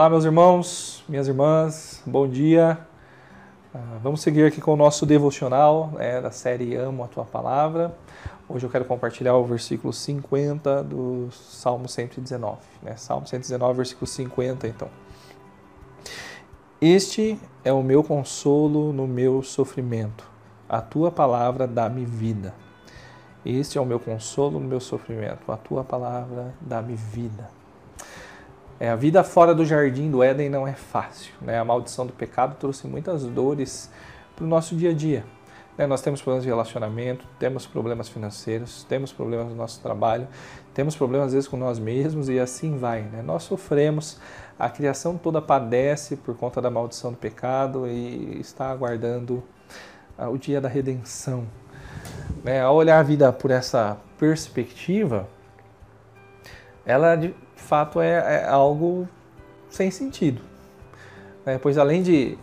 Olá, meus irmãos, minhas irmãs, bom dia. Uh, vamos seguir aqui com o nosso devocional né, da série Amo a Tua Palavra. Hoje eu quero compartilhar o versículo 50 do Salmo 119. Né? Salmo 119, versículo 50, então. Este é o meu consolo no meu sofrimento. A tua palavra dá-me vida. Este é o meu consolo no meu sofrimento. A tua palavra dá-me vida. É, a vida fora do jardim do Éden não é fácil. Né? A maldição do pecado trouxe muitas dores para o nosso dia a dia. Né? Nós temos problemas de relacionamento, temos problemas financeiros, temos problemas no nosso trabalho, temos problemas às vezes com nós mesmos e assim vai. Né? Nós sofremos, a criação toda padece por conta da maldição do pecado e está aguardando ah, o dia da redenção. Né? Ao olhar a vida por essa perspectiva, ela de fato é, é algo sem sentido. Né? Pois além de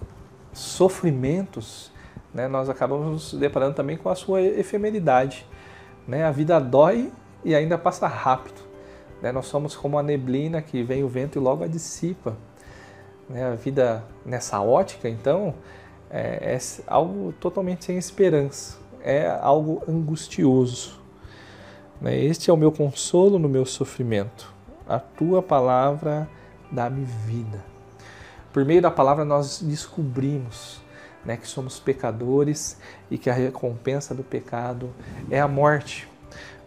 sofrimentos, né, nós acabamos nos deparando também com a sua efemeridade. Né? A vida dói e ainda passa rápido. Né? Nós somos como a neblina que vem o vento e logo a dissipa. Né? A vida nessa ótica, então, é, é algo totalmente sem esperança. É algo angustioso. Né? Este é o meu consolo no meu sofrimento. A tua palavra dá-me vida. Por meio da palavra nós descobrimos né, que somos pecadores e que a recompensa do pecado é a morte.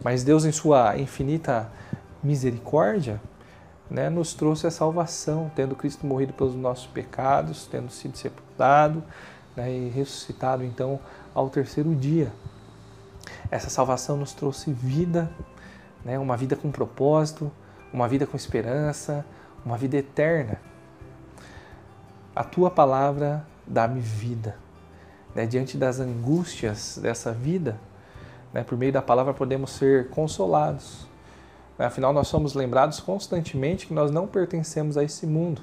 Mas Deus, em sua infinita misericórdia, né, nos trouxe a salvação, tendo Cristo morrido pelos nossos pecados, tendo sido sepultado né, e ressuscitado então ao terceiro dia. Essa salvação nos trouxe vida, né, uma vida com propósito, uma vida com esperança, uma vida eterna. A tua palavra dá-me vida. Né, diante das angústias dessa vida, né, por meio da palavra podemos ser consolados. Né, afinal, nós somos lembrados constantemente que nós não pertencemos a esse mundo,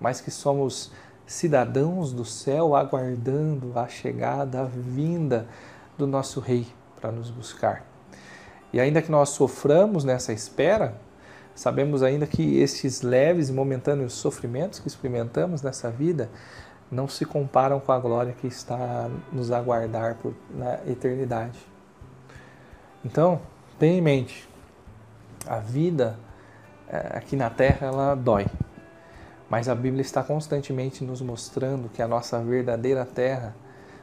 mas que somos cidadãos do céu aguardando a chegada, a vinda do nosso Rei para nos buscar. E ainda que nós soframos nessa espera, sabemos ainda que estes leves e momentâneos sofrimentos que experimentamos nessa vida não se comparam com a glória que está nos aguardar por, na eternidade. Então, tenha em mente, a vida é, aqui na Terra ela dói, mas a Bíblia está constantemente nos mostrando que a nossa verdadeira Terra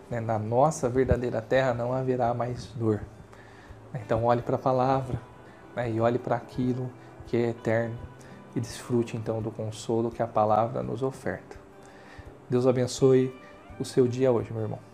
né, na nossa verdadeira terra não haverá mais dor. Então olhe para a palavra né, e olhe para aquilo que é eterno e desfrute então do consolo que a palavra nos oferta. Deus abençoe o seu dia hoje, meu irmão.